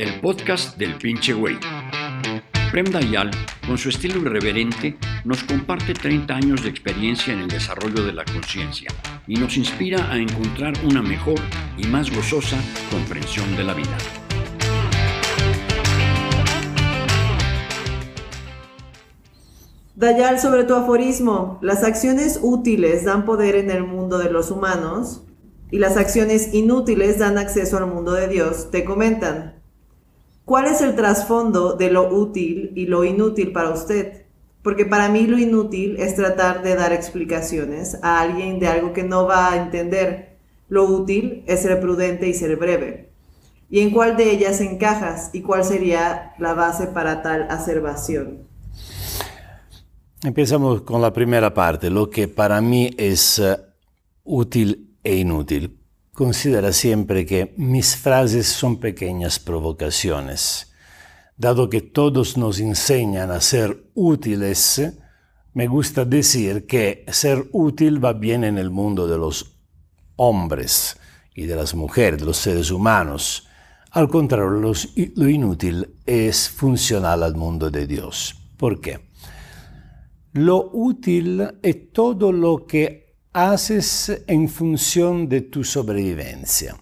el podcast del pinche güey. Prem Dayal, con su estilo irreverente, nos comparte 30 años de experiencia en el desarrollo de la conciencia y nos inspira a encontrar una mejor y más gozosa comprensión de la vida. Dayal, sobre tu aforismo, las acciones útiles dan poder en el mundo de los humanos y las acciones inútiles dan acceso al mundo de Dios, te comentan. ¿Cuál es el trasfondo de lo útil y lo inútil para usted? Porque para mí lo inútil es tratar de dar explicaciones a alguien de algo que no va a entender. Lo útil es ser prudente y ser breve. ¿Y en cuál de ellas encajas y cuál sería la base para tal acervación? Empezamos con la primera parte, lo que para mí es uh, útil e inútil. Considera siempre que mis frases son pequeñas provocaciones. Dado que todos nos enseñan a ser útiles, me gusta decir que ser útil va bien en el mundo de los hombres y de las mujeres, de los seres humanos. Al contrario, lo inútil es funcional al mundo de Dios. ¿Por qué? Lo útil es todo lo que haces en función de tu sobrevivencia.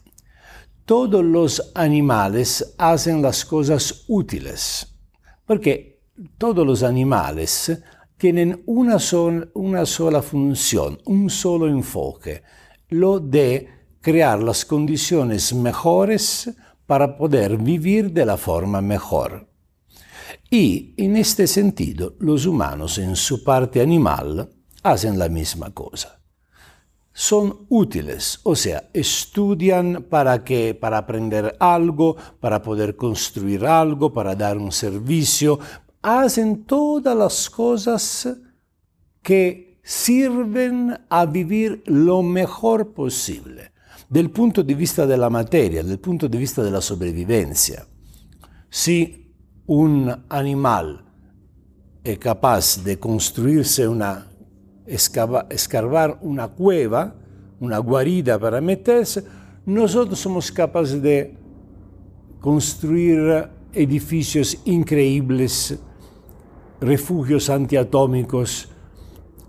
Todos los animales hacen las cosas útiles, porque todos los animales tienen una, sola función, un solo enfoque, lo de crear las condiciones mejores para poder vivir de la forma mejor. Y en este sentido, los humanos en su parte animal hacen la misma cosa son útiles, o sea, estudian para que para aprender algo, para poder construir algo, para dar un servicio, hacen todas las cosas que sirven a vivir lo mejor posible, del punto de vista de la materia, del punto de vista de la sobrevivencia. Si un animal es capaz de construirse una escarbar una cueva, una guarida para meterse, nosotros somos capaces de construir edificios increíbles, refugios antiatómicos.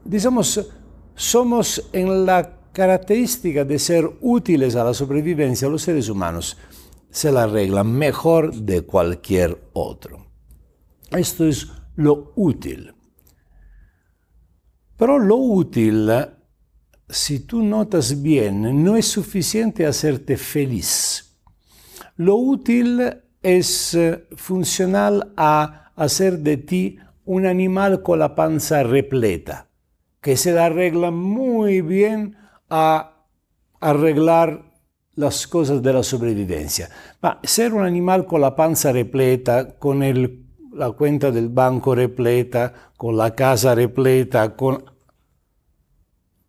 Digamos, somos en la característica de ser útiles a la sobrevivencia, los seres humanos se la arreglan mejor de cualquier otro. Esto es lo útil. Pero lo útil, si tú notas bien, no es suficiente hacerte feliz. Lo útil es eh, funcional a hacer de ti un animal con la panza repleta, que se arregla muy bien a arreglar las cosas de la sobrevivencia. Ma ser un animal con la panza repleta, con el la cuenta del banco repleta, con la casa repleta, con...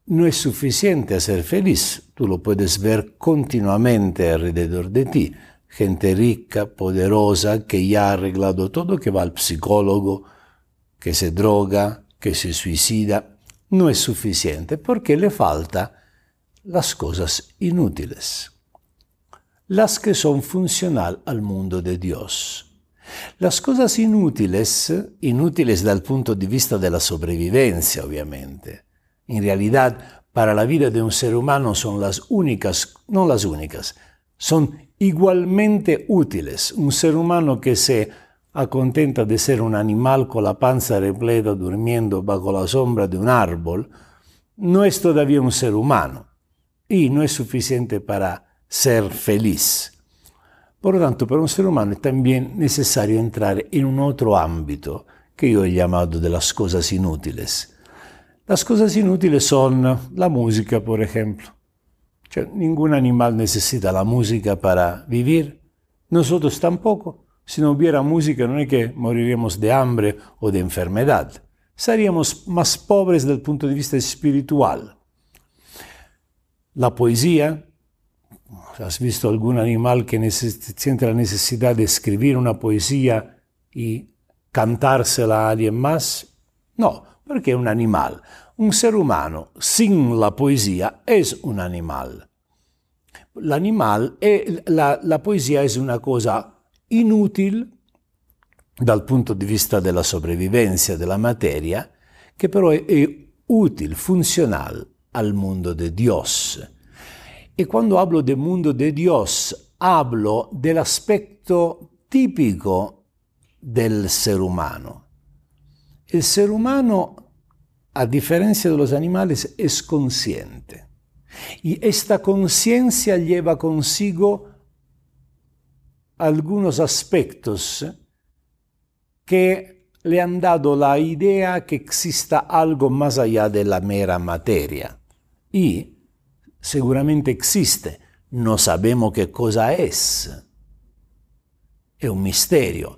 no es suficiente ser feliz. Tú lo puedes ver continuamente alrededor de ti. Gente rica, poderosa, que ya ha arreglado todo, que va al psicólogo, que se droga, que se suicida. No es suficiente porque le falta las cosas inútiles, las que son funcional al mundo de Dios. Las cosas inútiles, inútiles dal punto di vista della sopravvivenza ovviamente, in realidad para la vida de un ser humano son las únicas, no las únicas, son igualmente útiles. Un ser humano que se acontenta de ser un animal con la panza repleta durmiendo bajo la sombra de un árbol, no es todavía un ser humano y no es suficiente para ser feliz. Por lo tanto, para un ser humano es también necesario entrar en un otro ámbito que yo he llamado de las cosas inútiles. Las cosas inútiles son la música, por ejemplo. ningún animal necesita la música para vivir. Nosotros tampoco. Si no hubiera música, no es que moriríamos de hambre o de enfermedad. Seríamos más pobres desde el punto de vista espiritual. La poesía ¿Has visto algún animal que siente la necesidad de escribir una poesía y cantársela a alguien más? No, es un animal. Un ser humano sin la poesía es un animal. L'animal è, la, la poesia è una cosa inútil dal punto di vista della sopravvivenza della materia, che però è, è útil, funcional al mundo de Dios. E quando hablo del mundo de Dios, hablo dell'aspetto tipico del ser humano. El ser humano, a diferencia de los animales, es consciente. Y esta conciencia lleva consigo algunos aspectos que le han dado la idea que exista algo más allá de la mera materia. Y seguramente existe, no sabemos qué cosa es. Es un misterio.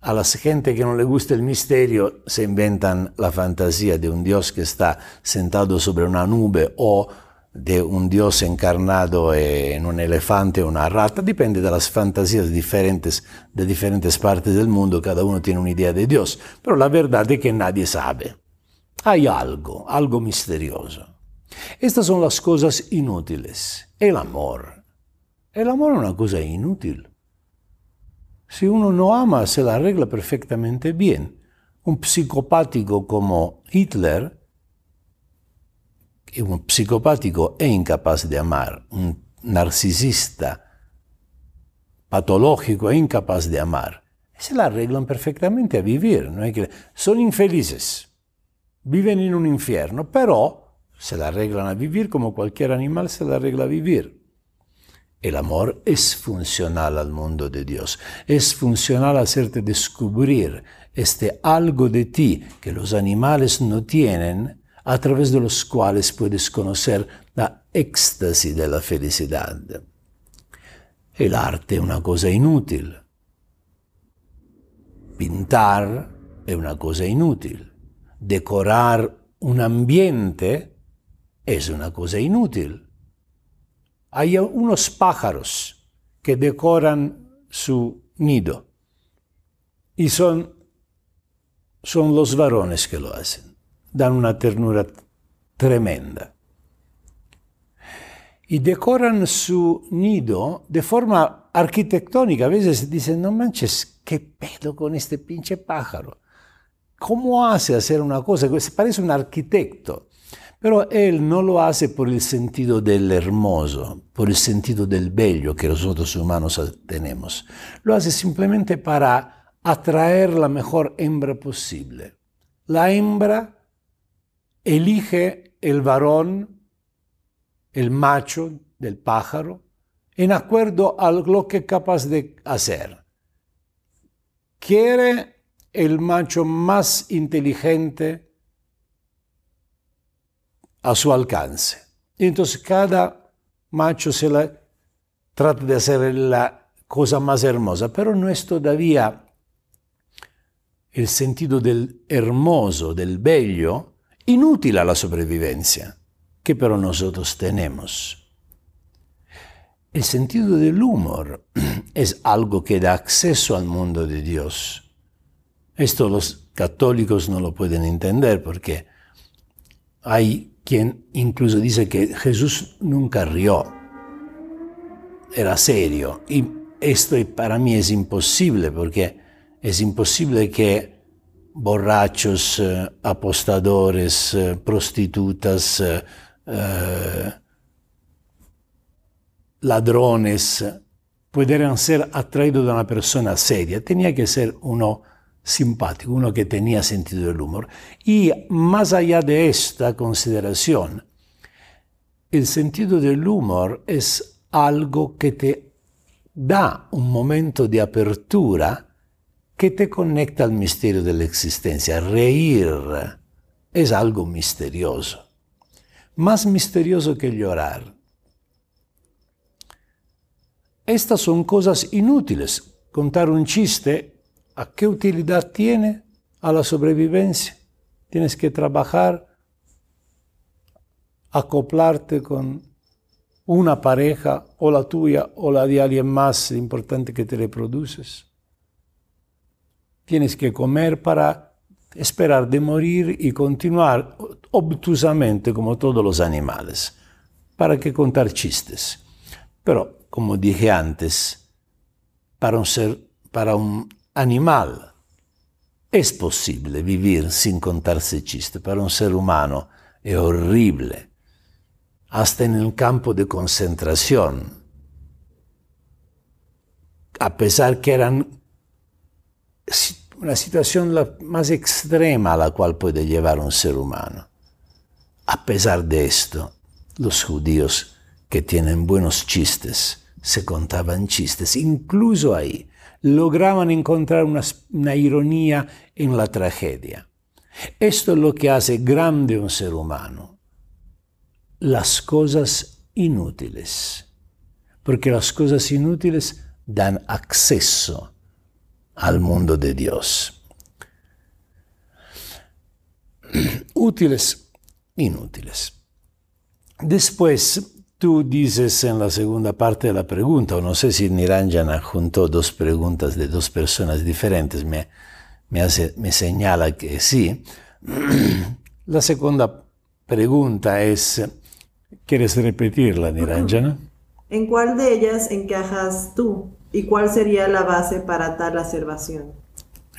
A la gente que no le gusta el misterio se inventan la fantasía de un Dios que está sentado sobre una nube o de un Dios encarnado en un elefante o una rata, depende de las fantasías diferentes de diferentes partes del mundo, cada uno tiene una idea de Dios, pero la verdad es que nadie sabe. Hay algo, algo misterioso. Estas son las cosas inútiles. El amor. El amor es una cosa inútil. Si uno no ama, se la arregla perfectamente bien. Un psicopático como Hitler un psicopático è incapace di amare, un narcisista patológico è incapace di amare. Se la arreglan perfectamente a vivir, son infelices, viven en un infierno, pero se la arreglan a vivir como cualquier animal se la arregla a vivir. El amor es funcional al mundo de Dios, es funcional hacerte descubrir este algo de ti que los animales no tienen a través de los cuales puedes conocer la éxtasis de la felicidad. El arte es una cosa inútil. Pintar es una cosa inútil. Decorar un ambiente es una cosa inútil. Hay unos pájaros que decoran su nido y son, son los varones que lo hacen dan una ternura tremenda. Y decoran su nido de forma arquitectónica. A veces dicen, no manches, ¿qué pedo con este pinche pájaro? ¿Cómo hace hacer una cosa? Se parece un arquitecto. Pero él no lo hace por el sentido del hermoso, por el sentido del bello que nosotros humanos tenemos. Lo hace simplemente para atraer la mejor hembra posible. La hembra elige el varón, el macho del pájaro, en acuerdo a lo que es capaz de hacer. Quiere el macho más inteligente a su alcance. Entonces cada macho se la trata de hacer la cosa más hermosa, pero no es todavía el sentido del hermoso, del bello, inútil a la sobrevivencia, que pero nosotros tenemos. El sentido del humor es algo que da acceso al mundo de Dios. Esto los católicos no lo pueden entender porque hay quien incluso dice que Jesús nunca rió, era serio. Y esto para mí es imposible porque es imposible que borrachos, eh, apostadores, eh, prostitutas, eh, ladrones, pudieran ser atraídos de una persona seria. Tenía que ser uno simpático, uno que tenía sentido del humor. Y más allá de esta consideración, el sentido del humor es algo que te da un momento de apertura que te conecta al misterio de la existencia. Reír es algo misterioso, más misterioso que llorar. Estas son cosas inútiles. Contar un chiste, ¿a qué utilidad tiene? A la sobrevivencia. Tienes que trabajar, acoplarte con una pareja o la tuya o la de alguien más importante que te reproduces. Tienes que comer para esperar de morir y continuar obtusamente como todos los animales. ¿Para qué contar chistes? Pero, como dije antes, para un ser para un animal es posible vivir sin contarse chistes. Para un ser humano es horrible. Hasta en el campo de concentración. A pesar que eran una situación la más extrema a la cual puede llevar un ser humano. A pesar de esto, los judíos que tienen buenos chistes se contaban chistes, incluso ahí lograban encontrar una, ironía en la tragedia. Esto es lo que hace grande un ser humano, las cosas inútiles, porque las cosas inútiles dan acceso al mundo de Dios. Útiles, inútiles. Después, tú dices en la segunda parte de la pregunta, o no sé si Niranjana juntó dos preguntas de dos personas diferentes, me, me, hace, me señala que sí. La segunda pregunta es, ¿quieres repetirla, Niranjana? ¿En cuál de ellas encajas tú? ¿Y cuál sería la base para tal observación?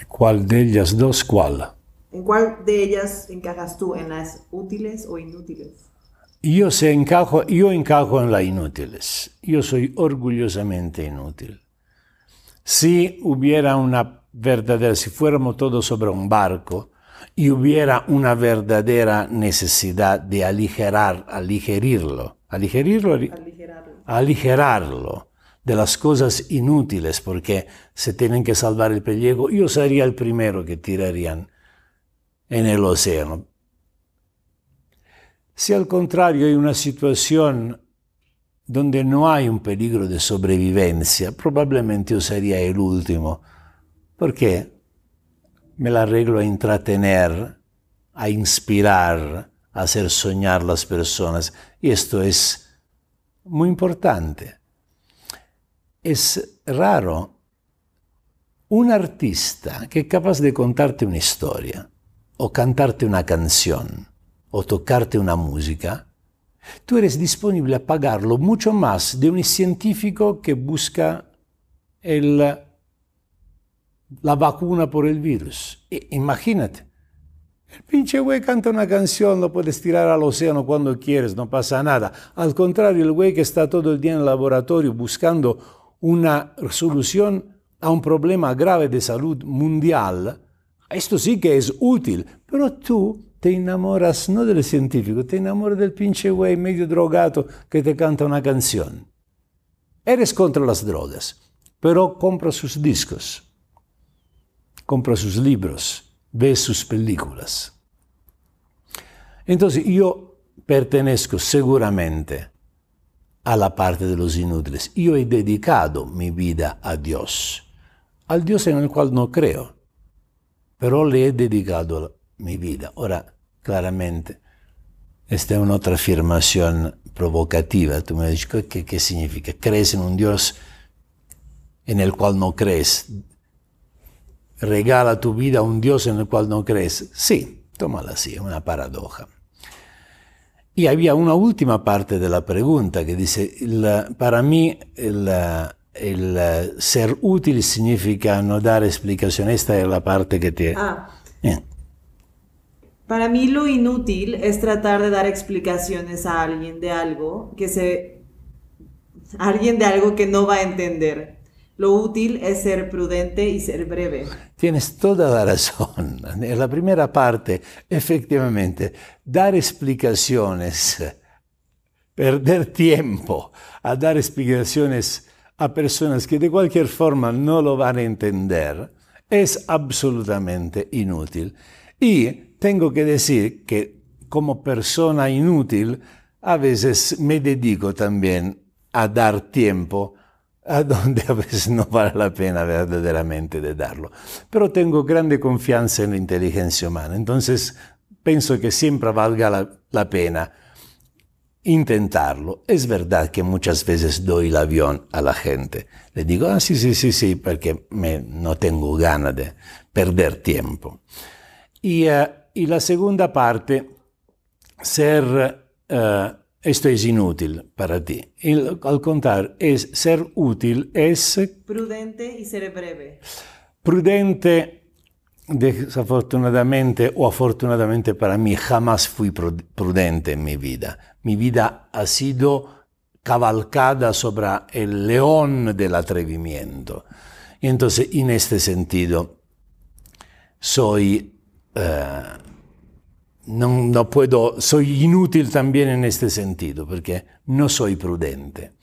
¿Cuál de ellas dos cuál? ¿En cuál de ellas encajas tú? ¿En las útiles o inútiles? Yo, se encajo, yo encajo en las inútiles. Yo soy orgullosamente inútil. Si hubiera una verdadera, si fuéramos todos sobre un barco y hubiera una verdadera necesidad de aligerar, aligerirlo, aligerirlo, aligerarlo, aligerarlo de las cosas inútiles porque se tienen que salvar el pellejo, yo sería el primero que tirarían en el océano. Si al contrario hay una situación donde no hay un peligro de sobrevivencia, probablemente yo sería el último, porque me la arreglo a entretener, a inspirar, a hacer soñar las personas, y esto es muy importante. Es raro un artista que es capaz de contarte una historia o cantarte una canción o tocarte una música, tú eres disponible a pagarlo mucho más de un científico que busca el, la vacuna por el virus. E, imagínate, el pinche güey canta una canción, lo puedes tirar al océano cuando quieres, no pasa nada. Al contrario, el güey que está todo el día en el laboratorio buscando una solución a un problema grave de salud mundial, esto sí que es útil, pero tú te enamoras no del científico, te enamoras del pinche güey medio drogado que te canta una canción. Eres contra las drogas, pero compra sus discos, compra sus libros, ve sus películas. Entonces yo pertenezco seguramente a la parte de los inútiles. Yo he dedicado mi vida a Dios, al Dios en el cual no creo, pero le he dedicado mi vida. Ora, claramente, esta es una otra afirmación provocativa. Tú me dices, ¿qué, ¿qué significa? ¿Crees en un Dios en el cual no crees? ¿Regala tu vida a un Dios en el cual no crees? Sí, tómala así, es una paradoja. Y había una última parte de la pregunta que dice, para mí el, el, ser útil significa no dar explicación. Esta es la parte que te... Ah. Para mí lo inútil es tratar de dar explicaciones a alguien de algo que se alguien de algo que no va a entender. Lo útil es ser prudente y ser breve. Tienes toda la razón. En la primera parte, efectivamente, dar explicaciones, perder tiempo a dar explicaciones a personas que de cualquier forma no lo van a entender, es absolutamente inútil. Y tengo que decir que como persona inútil, a veces me dedico también a dar tiempo a donde a veces no vale la pena verdaderamente de darlo. Pero tengo grande confianza en la inteligencia humana, entonces pienso que siempre valga la, pena intentarlo. Es verdad que muchas veces doy el avión a la gente. Le digo, ah, sí, sí, sí, sí, porque no tengo ganas de perder tiempo. Y uh, y la segunda parte, ser uh, esto es inútil para ti. El, al contrario, es ser útil, es... Prudente y ser breve. Prudente, desafortunadamente o afortunadamente para mí, jamás fui prudente en mi vida. Mi vida ha sido cavalcada sobre el león del atrevimiento. Y entonces, en este sentido, soy... Eh, no, puedo, soy inútil también en este sentido, porque no soy prudente.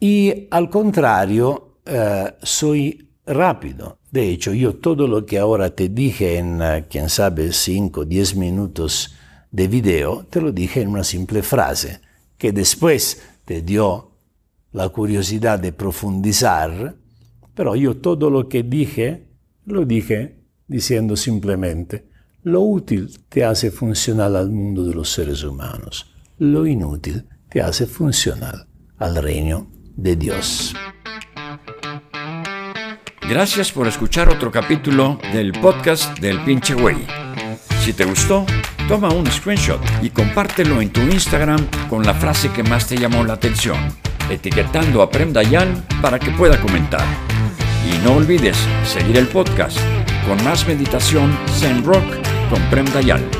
Y al contrario, eh, soy rápido. De hecho, yo todo lo que ahora te dije en, eh, quién sabe, 5 o 10 minutos de video, te lo dije en una simple frase, que después te dio la curiosidad de profundizar, pero yo todo lo que dije, lo dije diciendo simplemente, lo útil te hace funcional al mundo de los seres humanos. Lo inútil te hace funcional al reino de Dios. Gracias por escuchar otro capítulo del podcast del pinche güey. Si te gustó, toma un screenshot y compártelo en tu Instagram con la frase que más te llamó la atención, etiquetando a Prem Dayal para que pueda comentar. Y no olvides seguir el podcast con más meditación Zen Rock con Prem Dayal.